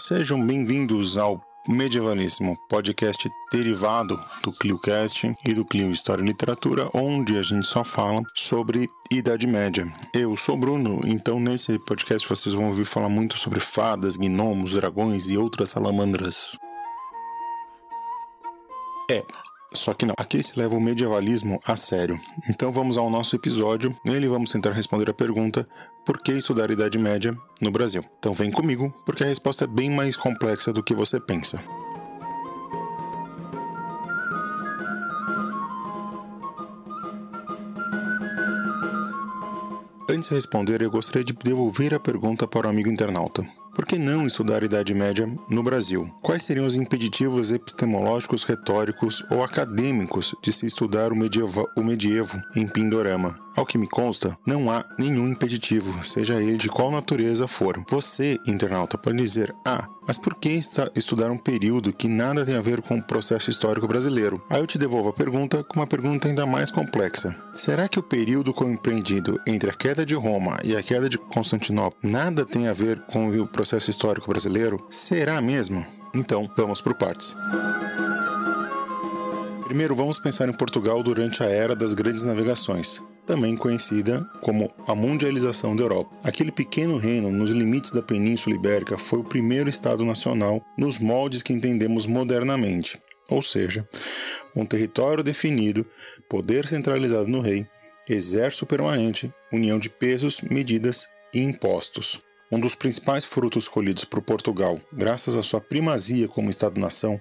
Sejam bem-vindos ao Medievalismo, podcast derivado do ClioCast e do Clio História e Literatura, onde a gente só fala sobre Idade Média. Eu sou Bruno, então nesse podcast vocês vão ouvir falar muito sobre fadas, gnomos, dragões e outras salamandras. É, só que não, aqui se leva o medievalismo a sério. Então vamos ao nosso episódio. Nele vamos tentar responder a pergunta: por que estudar Idade Média no Brasil? Então vem comigo, porque a resposta é bem mais complexa do que você pensa. Antes de responder, eu gostaria de devolver a pergunta para o amigo internauta. Por que não estudar a Idade Média no Brasil? Quais seriam os impeditivos epistemológicos, retóricos ou acadêmicos de se estudar o, medieva, o medievo em Pindorama? Ao que me consta, não há nenhum impeditivo, seja ele de qual natureza for. Você, internauta, pode dizer: Ah, mas por que estudar um período que nada tem a ver com o processo histórico brasileiro? Aí eu te devolvo a pergunta com uma pergunta ainda mais complexa. Será que o período compreendido entre a queda de Roma e a queda de Constantinopla nada tem a ver com o processo histórico brasileiro? Será mesmo? Então, vamos por partes. Primeiro, vamos pensar em Portugal durante a era das grandes navegações também conhecida como a mundialização da Europa. Aquele pequeno reino nos limites da Península Ibérica foi o primeiro Estado nacional nos moldes que entendemos modernamente, ou seja, um território definido, poder centralizado no rei, exército permanente, união de pesos, medidas e impostos. Um dos principais frutos colhidos por Portugal, graças à sua primazia como Estado-nação,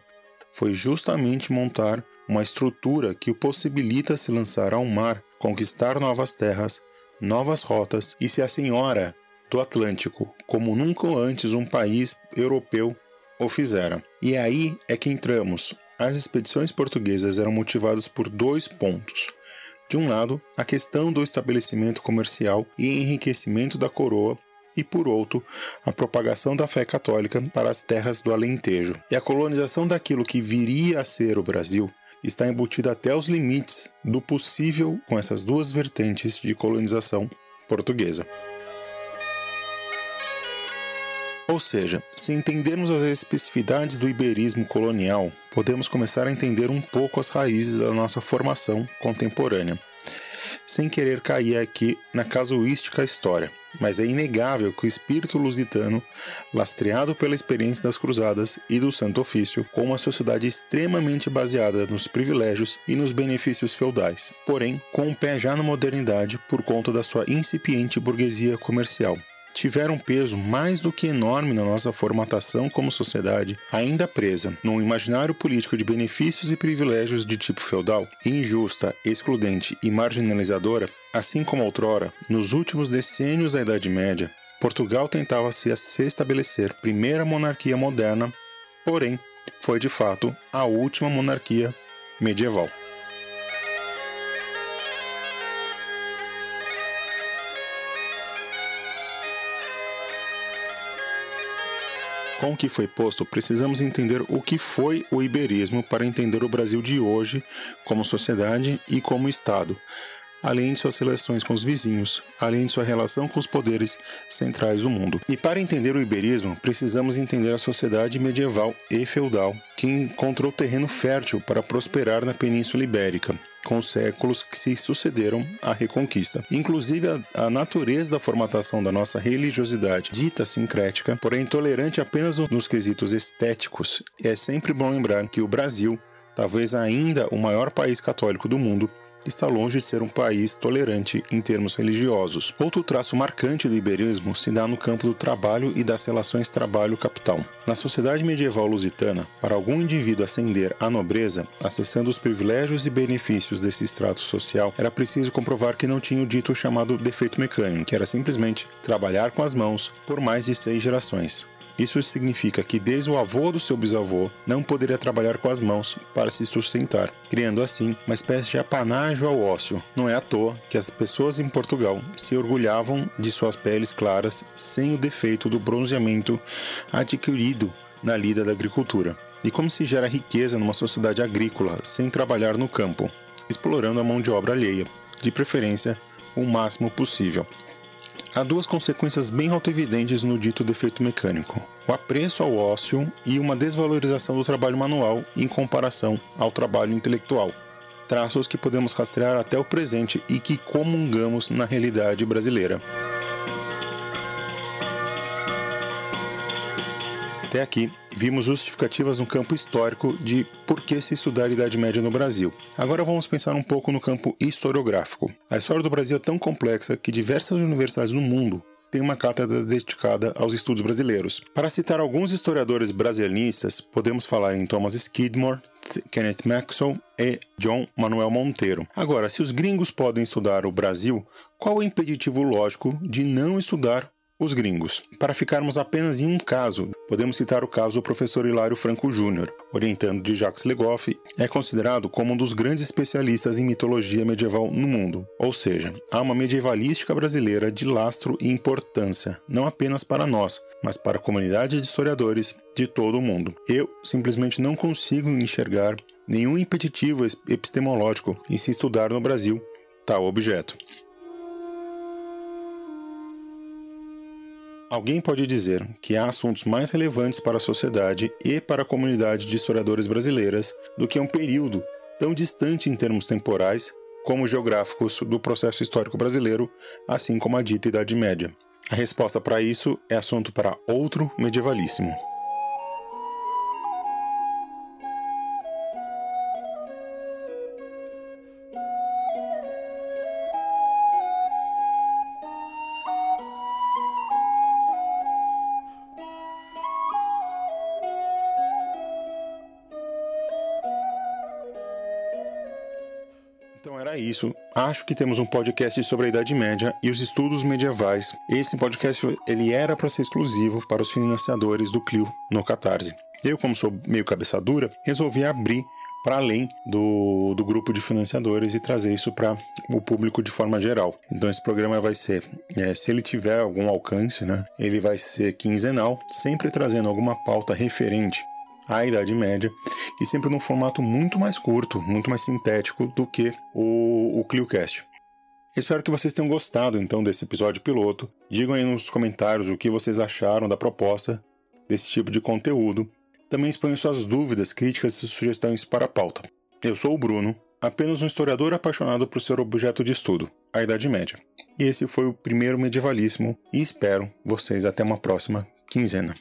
foi justamente montar uma estrutura que o possibilita se lançar ao mar conquistar novas terras, novas rotas e se a senhora do Atlântico, como nunca antes um país europeu o fizera. E aí é que entramos. As expedições portuguesas eram motivadas por dois pontos. De um lado, a questão do estabelecimento comercial e enriquecimento da coroa, e por outro, a propagação da fé católica para as terras do Alentejo. E a colonização daquilo que viria a ser o Brasil está embutida até os limites do possível com essas duas vertentes de colonização portuguesa. Ou seja, se entendermos as especificidades do iberismo colonial, podemos começar a entender um pouco as raízes da nossa formação contemporânea sem querer cair aqui na casuística história, mas é inegável que o espírito lusitano, lastreado pela experiência das cruzadas e do Santo Ofício, com uma sociedade extremamente baseada nos privilégios e nos benefícios feudais, porém com um pé já na modernidade por conta da sua incipiente burguesia comercial, tiveram um peso mais do que enorme na nossa formatação como sociedade, ainda presa num imaginário político de benefícios e privilégios de tipo feudal, injusta, excludente e marginalizadora, assim como outrora, nos últimos decênios da Idade Média, Portugal tentava se estabelecer primeira monarquia moderna, porém foi de fato a última monarquia medieval. Com o que foi posto, precisamos entender o que foi o iberismo para entender o Brasil de hoje como sociedade e como Estado, além de suas relações com os vizinhos, além de sua relação com os poderes centrais do mundo. E para entender o iberismo, precisamos entender a sociedade medieval e feudal, que encontrou terreno fértil para prosperar na Península Ibérica, com os séculos que se sucederam à Reconquista. Inclusive, a, a natureza da formatação da nossa religiosidade, dita sincrética, porém tolerante apenas nos quesitos estéticos, é sempre bom lembrar que o Brasil, talvez ainda o maior país católico do mundo, está longe de ser um país tolerante em termos religiosos. Outro traço marcante do iberismo se dá no campo do trabalho e das relações trabalho-capital. Na sociedade medieval lusitana, para algum indivíduo ascender à nobreza, acessando os privilégios e benefícios desse extrato social, era preciso comprovar que não tinha o dito chamado defeito mecânico, que era simplesmente trabalhar com as mãos por mais de seis gerações. Isso significa que desde o avô do seu bisavô não poderia trabalhar com as mãos para se sustentar, criando assim uma espécie de apanágio ao ócio. Não é à toa que as pessoas em Portugal se orgulhavam de suas peles claras sem o defeito do bronzeamento adquirido na lida da agricultura. E como se gera riqueza numa sociedade agrícola sem trabalhar no campo, explorando a mão de obra alheia, de preferência o máximo possível. Há duas consequências bem autoevidentes no dito defeito mecânico. o apreço ao ócio e uma desvalorização do trabalho manual em comparação ao trabalho intelectual. Traços que podemos rastrear até o presente e que comungamos na realidade brasileira. Até aqui, vimos justificativas no campo histórico de por que se estudar a Idade Média no Brasil. Agora vamos pensar um pouco no campo historiográfico. A história do Brasil é tão complexa que diversas universidades no mundo têm uma cátedra dedicada aos estudos brasileiros. Para citar alguns historiadores brasilianistas, podemos falar em Thomas Skidmore, Kenneth Maxwell e John Manuel Monteiro. Agora, se os gringos podem estudar o Brasil, qual é o impeditivo lógico de não estudar os gringos. Para ficarmos apenas em um caso, podemos citar o caso do professor Hilário Franco Júnior, orientando de Jacques Legoff, é considerado como um dos grandes especialistas em mitologia medieval no mundo. Ou seja, há uma medievalística brasileira de lastro e importância, não apenas para nós, mas para a comunidade de historiadores de todo o mundo. Eu simplesmente não consigo enxergar nenhum impeditivo epistemológico em se estudar no Brasil tal objeto. Alguém pode dizer que há assuntos mais relevantes para a sociedade e para a comunidade de historiadores brasileiras do que um período tão distante em termos temporais como geográficos do processo histórico brasileiro, assim como a dita Idade Média. A resposta para isso é assunto para outro medievalíssimo. Então era isso. Acho que temos um podcast sobre a Idade Média e os estudos medievais. Esse podcast ele era para ser exclusivo para os financiadores do Clio no Catarse. Eu, como sou meio cabeça dura, resolvi abrir para além do, do grupo de financiadores e trazer isso para o público de forma geral. Então esse programa vai ser, é, se ele tiver algum alcance, né, ele vai ser quinzenal, sempre trazendo alguma pauta referente à Idade Média e sempre num formato muito mais curto, muito mais sintético do que o, o ClioCast. Espero que vocês tenham gostado então desse episódio piloto. Digam aí nos comentários o que vocês acharam da proposta desse tipo de conteúdo. Também exponham suas dúvidas, críticas e sugestões para a pauta. Eu sou o Bruno, apenas um historiador apaixonado por seu objeto de estudo, a Idade Média. E esse foi o primeiro medievalíssimo e espero vocês até uma próxima quinzena.